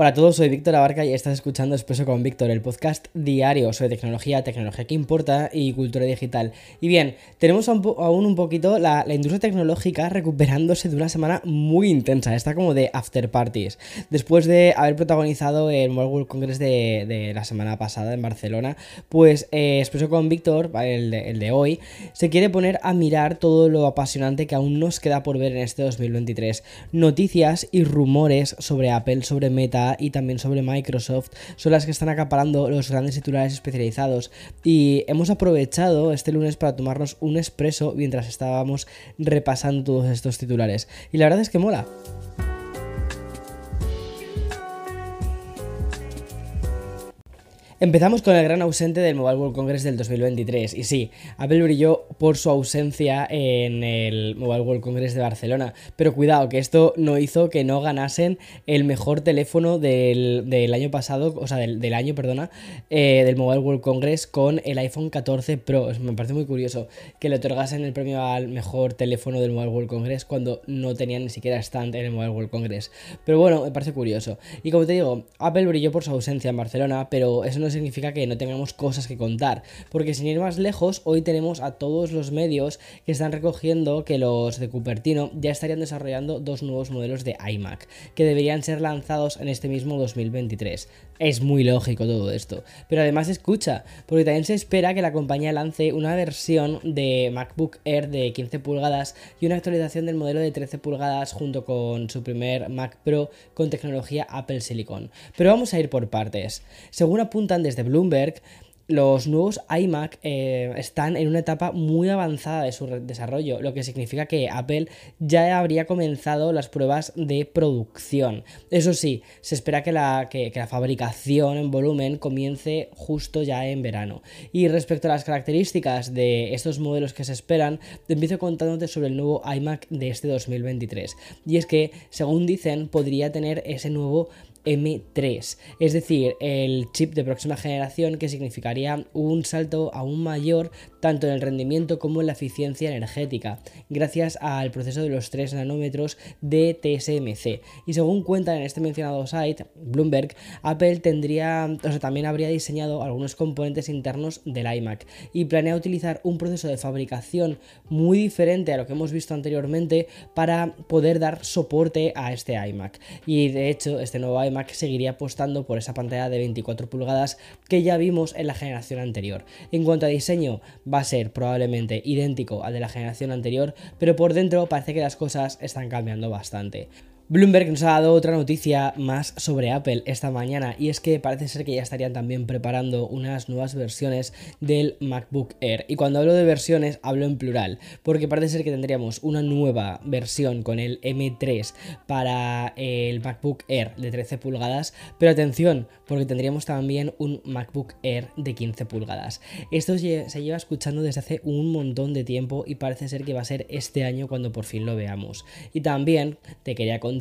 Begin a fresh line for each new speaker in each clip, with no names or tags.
Hola a todos, soy Víctor Abarca y estás escuchando Expreso con Víctor, el podcast diario sobre tecnología, tecnología que importa y cultura digital. Y bien, tenemos aún un poquito la, industria tecnológica recuperándose de una semana muy intensa, está como de after parties. Después de haber protagonizado el Mobile World Congress de, la semana pasada en Barcelona, pues eh, Expreso con Víctor, el el de hoy, se quiere poner a mirar todo lo apasionante que aún nos queda por ver en este 2023. Noticias y rumores sobre Apple, sobre Meta, y también sobre Microsoft son las que están acaparando los grandes titulares especializados y hemos aprovechado este lunes para tomarnos un expreso mientras estábamos repasando todos estos titulares y la verdad es que mola. Empezamos con el gran ausente del Mobile World Congress del 2023. Y sí, Apple brilló por su ausencia en el Mobile World Congress de Barcelona. Pero cuidado, que esto no hizo que no ganasen el mejor teléfono del, año pasado, o sea, del, año, perdona, eh, del Mobile World Congress con el iPhone 14 Pro. Me parece muy curioso que le otorgasen el premio al mejor teléfono del Mobile World Congress cuando no tenían ni siquiera stand en el Mobile World Congress. Pero bueno, me parece curioso. Y como te digo, Apple brilló por su ausencia en Barcelona, pero eso no significa que no tengamos cosas que contar, porque sin ir más lejos, hoy tenemos a todos los medios que están recogiendo que los de Cupertino ya estarían desarrollando dos nuevos modelos de iMac, que deberían ser lanzados en este mismo 2023. Es muy lógico todo esto, pero además escucha, porque también se espera que la compañía lance una versión de MacBook Air de 15 pulgadas y una actualización del modelo de 13 pulgadas junto con su primer Mac Pro con tecnología Apple Silicon. Pero vamos a ir por partes. Según apuntan desde Bloomberg, los nuevos iMac eh, están en una etapa muy avanzada de su desarrollo, lo que significa que Apple ya habría comenzado las pruebas de producción. Eso sí, se espera que la, que la fabricación en volumen comience justo ya en verano. Y respecto a las características de estos modelos que se esperan, te empiezo contándote sobre el nuevo iMac de este 2023. Y es que, según dicen, podría tener ese nuevo M3, es decir, el chip de próxima generación que significaría un salto aún mayor tanto en el rendimiento como en la eficiencia energética, gracias al proceso de los 3 nanómetros de TSMC. Y según cuentan en este mencionado site, Bloomberg, Apple tendría, o sea, también habría diseñado algunos componentes internos del iMac y planea utilizar un proceso de fabricación muy diferente a lo que hemos visto anteriormente para poder dar soporte a este iMac. Y de hecho, este nuevo iMac seguiría apostando por esa pantalla de 24 pulgadas que ya vimos en la generación anterior. En cuanto a diseño, va a ser probablemente idéntico al de la generación anterior, pero por dentro parece que las cosas están cambiando bastante. Bloomberg nos ha dado otra noticia más sobre Apple esta mañana y es que parece ser que ya estarían también preparando unas nuevas versiones del MacBook Air. Y cuando hablo de versiones hablo en plural, porque parece ser que tendríamos una nueva versión con el M3 para el MacBook Air de 13 pulgadas, pero atención, porque tendríamos también un MacBook Air de 15 pulgadas. Esto se lleva escuchando desde hace un montón de tiempo y parece ser que va a ser este año cuando por fin lo veamos. Y también te quería contar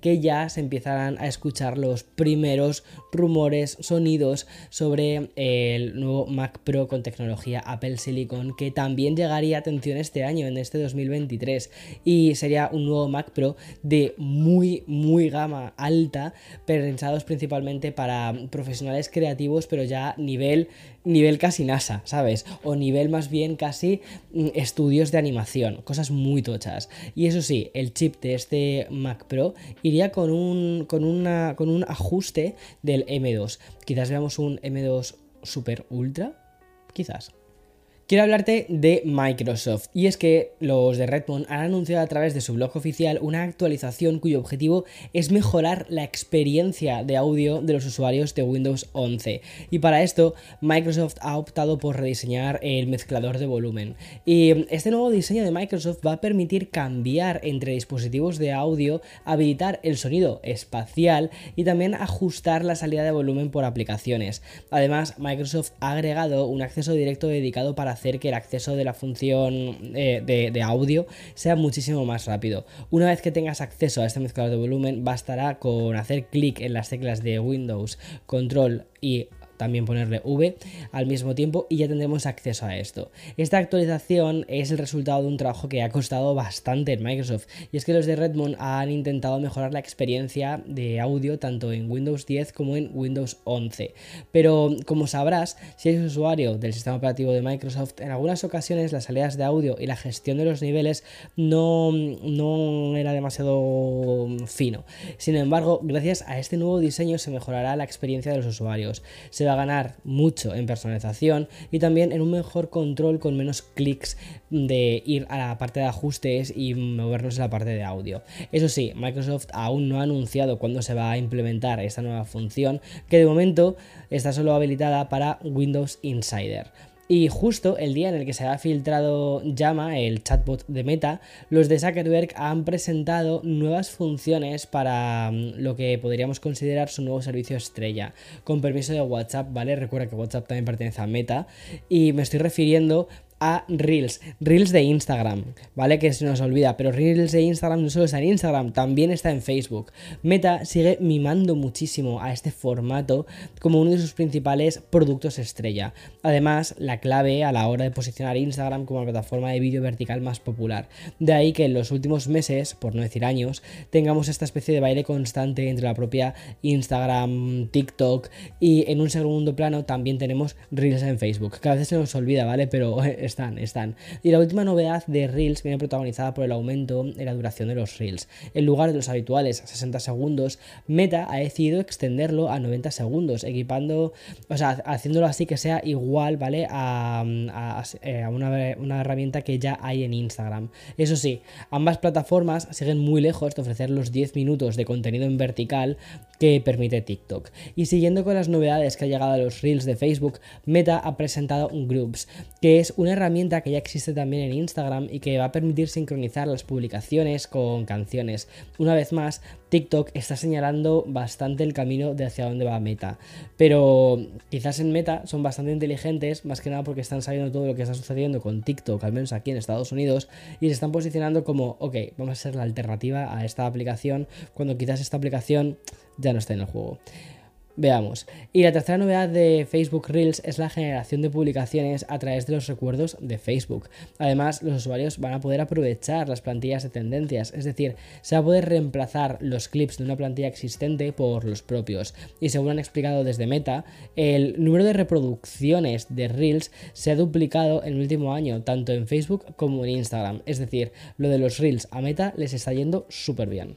que ya se empezarán a escuchar los primeros rumores, sonidos sobre el nuevo Mac Pro con tecnología Apple Silicon que también llegaría, atención, este año, en este 2023 y sería un nuevo Mac Pro de muy, muy gama alta, pensados principalmente para profesionales creativos, pero ya nivel nivel casi NASA, ¿sabes? O nivel más bien casi mm, estudios de animación, cosas muy tochas. Y eso sí, el chip de este Mac Pro iría con un, con una, con un ajuste del M2. Quizás veamos un M2 Super Ultra, quizás. Quiero hablarte de Microsoft y es que los de Redmond han anunciado a través de su blog oficial una actualización cuyo objetivo es mejorar la experiencia de audio de los usuarios de Windows 11 y para esto Microsoft ha optado por rediseñar el mezclador de volumen y este nuevo diseño de Microsoft va a permitir cambiar entre dispositivos de audio, habilitar el sonido espacial y también ajustar la salida de volumen por aplicaciones. Además Microsoft ha agregado un acceso directo dedicado para hacer que el acceso de la función eh, de, audio sea muchísimo más rápido. Una vez que tengas acceso a este mezclador de volumen, bastará con hacer clic en las teclas de Windows, Control y también ponerle V al mismo tiempo y ya tendremos acceso a esto. Esta actualización es el resultado de un trabajo que ha costado bastante en Microsoft y es que los de Redmond han intentado mejorar la experiencia de audio tanto en Windows 10 como en Windows 11. Pero como sabrás, si eres usuario del sistema operativo de Microsoft, en algunas ocasiones las salidas de audio y la gestión de los niveles no, no era demasiado fino. Sin embargo, gracias a este nuevo diseño se mejorará la experiencia de los usuarios. Va a ganar mucho en personalización y también en un mejor control con menos clics de ir a la parte de ajustes y movernos en la parte de audio. Eso sí, Microsoft aún no ha anunciado cuándo se va a implementar esta nueva función, que de momento está solo habilitada para Windows Insider. Y justo el día en el que se ha filtrado Llama, el chatbot de Meta, los de Zuckerberg han presentado nuevas funciones para mm, lo que podríamos considerar su nuevo servicio estrella, con permiso de WhatsApp, ¿vale? Recuerda que WhatsApp también pertenece a Meta, y me estoy refiriendo a Reels, Reels de Instagram, ¿vale? Que se nos olvida, pero Reels de Instagram no solo está en Instagram, también está en Facebook. Meta sigue mimando muchísimo a este formato como uno de sus principales productos estrella. Además, la clave a la hora de posicionar Instagram como la plataforma de vídeo vertical más popular. De ahí que en los últimos meses, por no decir años, tengamos esta especie de baile constante entre la propia Instagram, TikTok y en un segundo plano también tenemos Reels en Facebook, que a veces se nos olvida, ¿vale? Pero están, están. Y la última novedad de Reels viene protagonizada por el aumento en la duración de los Reels. En lugar de los habituales 60 segundos, Meta ha decidido extenderlo a 90 segundos, equipando, o sea, haciéndolo así que sea igual, ¿vale? A, eh, una, herramienta que ya hay en Instagram. Eso sí, ambas plataformas siguen muy lejos de ofrecer los 10 minutos de contenido en vertical que permite TikTok. Y siguiendo con las novedades que ha llegado a los Reels de Facebook, Meta ha presentado Groups, que es una herramienta que ya existe también en Instagram y que va a permitir sincronizar las publicaciones con canciones. Una vez más, TikTok está señalando bastante el camino de hacia dónde va Meta. Pero quizás en Meta son bastante inteligentes, más que nada porque están sabiendo todo lo que está sucediendo con TikTok, al menos aquí en Estados Unidos, y se están posicionando como, ok, vamos a ser la alternativa a esta aplicación, cuando quizás esta aplicación ya no está en el juego. Veamos. Y la tercera novedad de Facebook Reels es la generación de publicaciones a través de los recuerdos de Facebook. Además, los usuarios van a poder aprovechar las plantillas de tendencias, es decir, se va a poder reemplazar los clips de una plantilla existente por los propios. Y según han explicado desde Meta, el número de reproducciones de Reels se ha duplicado en el último año, tanto en Facebook como en Instagram. Es decir, lo de los Reels a Meta les está yendo súper bien.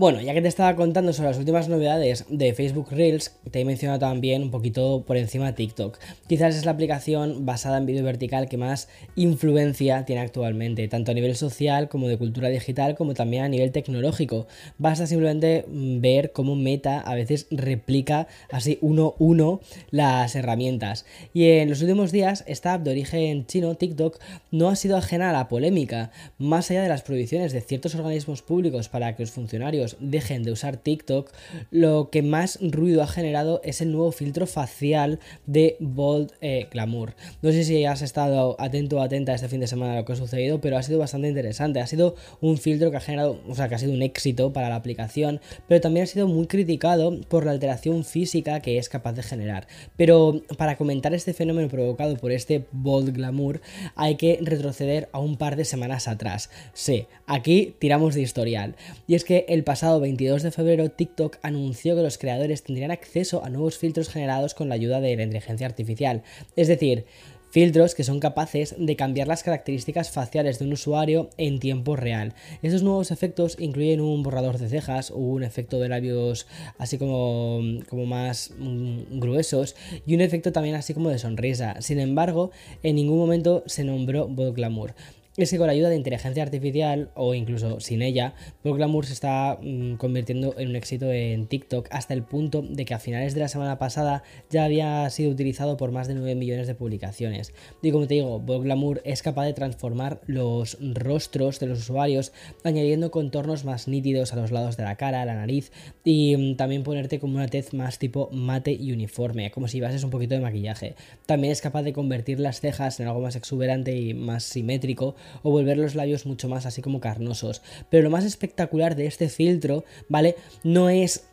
Bueno, ya que te estaba contando sobre las últimas novedades de Facebook Reels, te he mencionado también un poquito por encima TikTok. Quizás es la aplicación basada en vídeo vertical que más influencia tiene actualmente, tanto a nivel social como de cultura digital, como también a nivel tecnológico. Basta simplemente mm, ver cómo Meta a veces replica así uno uno las herramientas. Y en los últimos días, esta app de origen chino, TikTok, no ha sido ajena a la polémica, más allá de las prohibiciones de ciertos organismos públicos para que los funcionarios dejen de usar TikTok, lo que más ruido ha generado es el nuevo filtro facial de Bold eh, Glamour. No sé si has estado atento o atenta este fin de semana a lo que ha sucedido, pero ha sido bastante interesante. Ha sido un filtro que ha generado, o sea, que ha sido un éxito para la aplicación, pero también ha sido muy criticado por la alteración física que es capaz de generar. Pero para comentar este fenómeno provocado por este Bold Glamour, hay que retroceder a un par de semanas atrás. Sí, aquí tiramos de historial. Y es que el pasado pasado 22 de febrero, TikTok anunció que los creadores tendrían acceso a nuevos filtros generados con la ayuda de la inteligencia artificial. Es decir, filtros que son capaces de cambiar las características faciales de un usuario en tiempo real. Estos nuevos efectos incluyen un borrador de cejas, un efecto de labios así como, como más mm, gruesos y un efecto también así como de sonrisa. Sin embargo, en ningún momento se nombró Bot Glamour es que con la ayuda de inteligencia artificial o incluso sin ella, Glamour se está mm, convirtiendo en un éxito en TikTok hasta el punto de que a finales de la semana pasada ya había sido utilizado por más de 9 millones de publicaciones. Y como te digo, Glamour es capaz de transformar los rostros de los usuarios añadiendo contornos más nítidos a los lados de la cara, la nariz y mm, también ponerte como una tez más tipo mate y uniforme, como si llevases un poquito de maquillaje. También es capaz de convertir las cejas en algo más exuberante y más simétrico o volver los labios mucho más así como carnosos. Pero lo más espectacular de este filtro, ¿vale? No es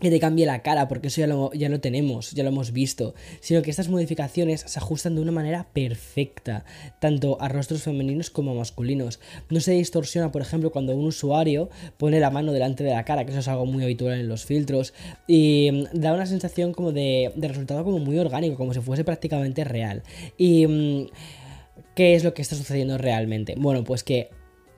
que te cambie la cara, porque eso ya lo, ya lo tenemos, ya lo hemos visto, sino que estas modificaciones se ajustan de una manera perfecta, tanto a rostros femeninos como a masculinos. No se distorsiona, por ejemplo, cuando un usuario pone la mano delante de la cara, que eso es algo muy habitual en los filtros, y mm, da una sensación como de, de resultado como muy orgánico, como si fuese prácticamente real. Y... ¿Qué es lo que está sucediendo realmente? Bueno, pues que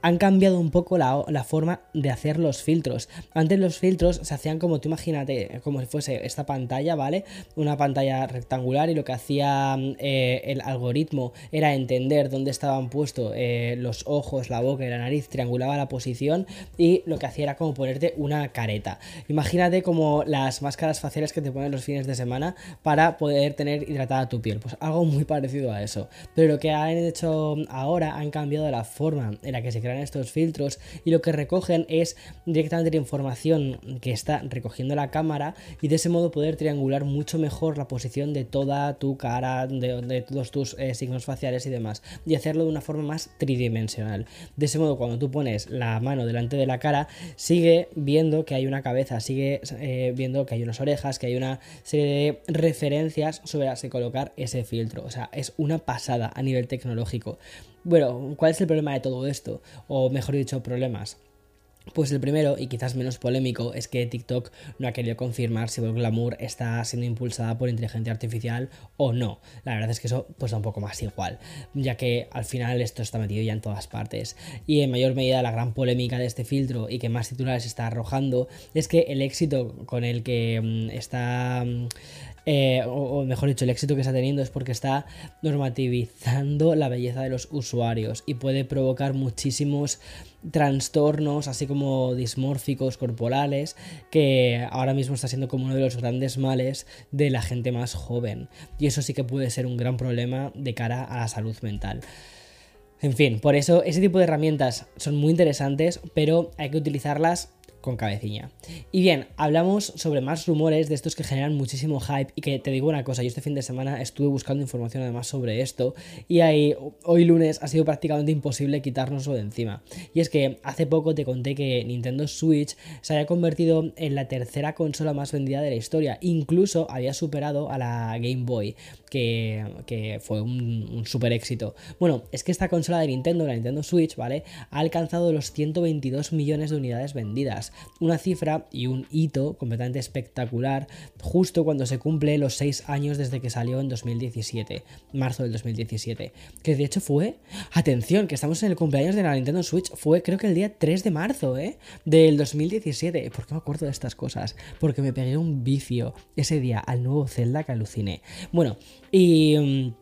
han cambiado un poco la, forma de hacer los filtros. Antes los filtros se hacían como tú imagínate, como si fuese esta pantalla, ¿vale? Una pantalla rectangular y lo que hacía eh, el algoritmo era entender dónde estaban puestos eh, los ojos, la boca y la nariz, triangulaba la posición y lo que hacía era como ponerte una careta. Imagínate como las máscaras faciales que te ponen los fines de semana para poder tener hidratada tu piel. Pues algo muy parecido a eso. Pero lo que han hecho ahora han cambiado la forma en la que se crean estos filtros y lo que recogen es directamente la información que está recogiendo la cámara y de ese modo poder triangular mucho mejor la posición de toda tu cara, de, todos tus eh, signos faciales y demás y hacerlo de una forma más tridimensional. De ese modo cuando tú pones la mano delante de la cara sigue viendo que hay una cabeza, sigue eh, viendo que hay unas orejas, que hay una serie de referencias sobre las que colocar ese filtro. O sea, es una pasada a nivel tecnológico. Bueno, ¿cuál es el problema de todo esto? O mejor dicho, problemas. Pues el primero, y quizás menos polémico, es que TikTok no ha querido confirmar si glamour está siendo impulsada por inteligencia artificial o no. La verdad es que eso pues da un poco más igual, ya que al final esto está metido ya en todas partes. Y en mayor medida la gran polémica de este filtro y que más titulares está arrojando es que el éxito con el que mm, está eh, o, mejor dicho, el éxito que está teniendo es porque está normativizando la belleza de los usuarios y puede provocar muchísimos trastornos, así como dismórficos corporales, que ahora mismo está siendo como uno de los grandes males de la gente más joven. Y eso sí que puede ser un gran problema de cara a la salud mental. En fin, por eso ese tipo de herramientas son muy interesantes, pero hay que utilizarlas con cabecilla. Y bien, hablamos sobre más rumores de estos que generan muchísimo hype y que te digo una cosa, yo este fin de semana estuve buscando información además sobre esto y ahí hoy lunes ha sido prácticamente imposible quitárnoslo de encima. Y es que hace poco te conté que Nintendo Switch se había convertido en la tercera consola más vendida de la historia, incluso había superado a la Game Boy, que, fue un, super éxito. Bueno, es que esta consola de Nintendo, la Nintendo Switch, ¿vale? Ha alcanzado los 122 millones de unidades vendidas una cifra y un hito completamente espectacular justo cuando se cumple los 6 años desde que salió en 2017, marzo del 2017, que de hecho fue, atención, que estamos en el cumpleaños de la Nintendo Switch, fue creo que el día 3 de marzo, ¿eh? Del 2017. ¿Por qué me acuerdo de estas cosas? Porque me pegué un vicio ese día al nuevo Zelda que aluciné. Bueno, y...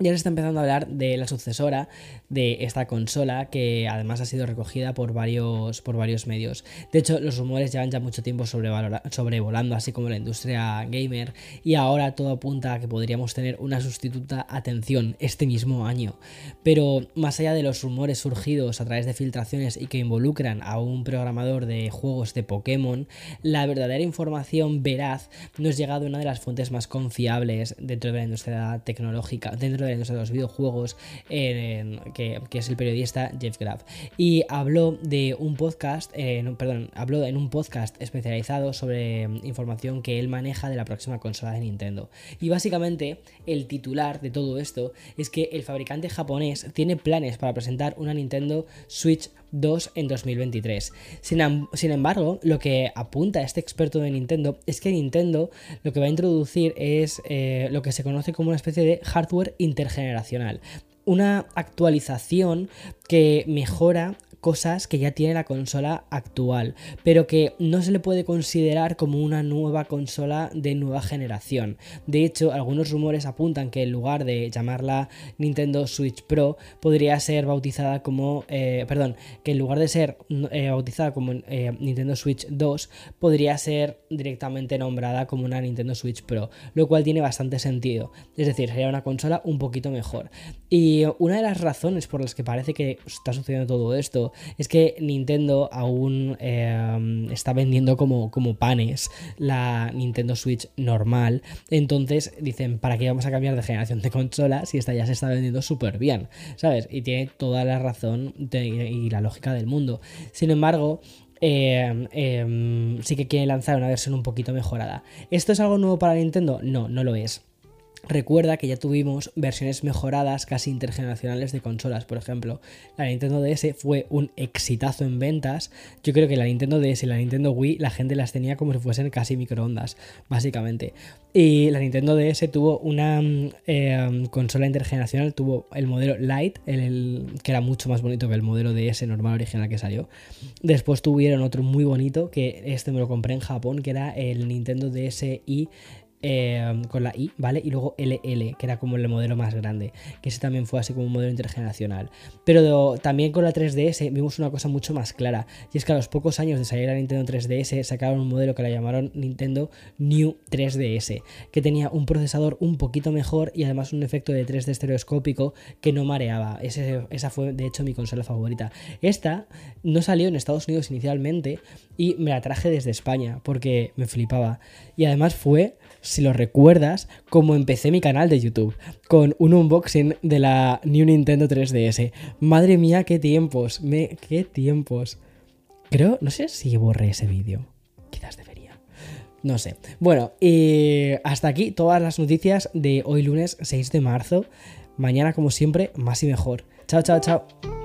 Ya se está empezando a hablar de la sucesora de esta consola que además ha sido recogida por varios, por varios medios. De hecho, los rumores llevan ya mucho tiempo sobrevolando, así como la industria gamer, y ahora todo apunta a que podríamos tener una sustituta atención este mismo año. Pero más allá de los rumores surgidos a través de filtraciones y que involucran a un programador de juegos de Pokémon, la verdadera información veraz nos llega de una de las fuentes más confiables dentro de la industria tecnológica, dentro de los videojuegos, que, es el periodista Jeff Graff. Y habló de un podcast, perdón, habló en un podcast especializado sobre mm, información que él maneja de la próxima consola de Nintendo. Y básicamente el titular de todo esto es que el fabricante japonés tiene planes para presentar una Nintendo Switch 2 en 2023. Sin, sin, embargo, lo que apunta este experto de Nintendo es que Nintendo lo que va a introducir es eh, lo que se conoce como una especie de hardware intergeneracional. Una actualización que mejora cosas que ya tiene la consola actual, pero que no se le puede considerar como una nueva consola de nueva generación. De hecho, algunos rumores apuntan que en lugar de llamarla Nintendo Switch Pro, podría ser bautizada como, eh, perdón, que en lugar de ser eh, bautizada como eh, Nintendo Switch 2, podría ser directamente nombrada como una Nintendo Switch Pro, lo cual tiene bastante sentido. Es decir, sería una consola un poquito mejor. Y una de las razones por las que parece que está sucediendo todo esto es que Nintendo aún em, está vendiendo como, como panes la Nintendo Switch normal. Entonces dicen, ¿para qué vamos a cambiar de generación de consola si esta ya se está vendiendo súper bien? ¿Sabes? Y tiene toda la razón y la lógica del mundo. Sin embargo, eh, em, sí que quiere lanzar una versión un poquito mejorada. ¿Esto es algo nuevo para Nintendo? No, no lo es. Recuerda que ya tuvimos versiones mejoradas casi intergeneracionales de consolas, por ejemplo. La Nintendo DS fue un exitazo en ventas. Yo creo que la Nintendo DS y la Nintendo Wii la gente las tenía como si fuesen casi microondas, básicamente. Y la Nintendo DS tuvo una mm, eh, consola intergeneracional, tuvo el modelo Lite, el, que era mucho más bonito que el modelo DS normal original que salió. Después tuvieron otro muy bonito, que este me lo compré en Japón, que era el Nintendo DSi Em, con la I, ¿vale? Y luego LL, que era como el modelo más grande, que ese también fue así como un modelo intergeneracional. Pero también con la 3DS vimos una cosa mucho más clara, y es que a los pocos años de salir la Nintendo 3DS sacaron un modelo que la llamaron Nintendo New 3DS, que tenía un procesador un poquito mejor y además un efecto de 3D estereoscópico que no mareaba. esa fue de hecho mi consola favorita. Esta no salió en Estados Unidos inicialmente y me la traje desde España porque me flipaba. Y además fue si lo recuerdas, como empecé mi canal de YouTube, con un unboxing de la New Nintendo 3DS. Madre mía, qué tiempos, me, qué tiempos. Creo, no sé si borré ese vídeo. Quizás debería. No sé. Bueno, y hasta aquí todas las noticias de hoy lunes 6 de marzo. Mañana, como siempre, más y mejor. Chao, chao, chao.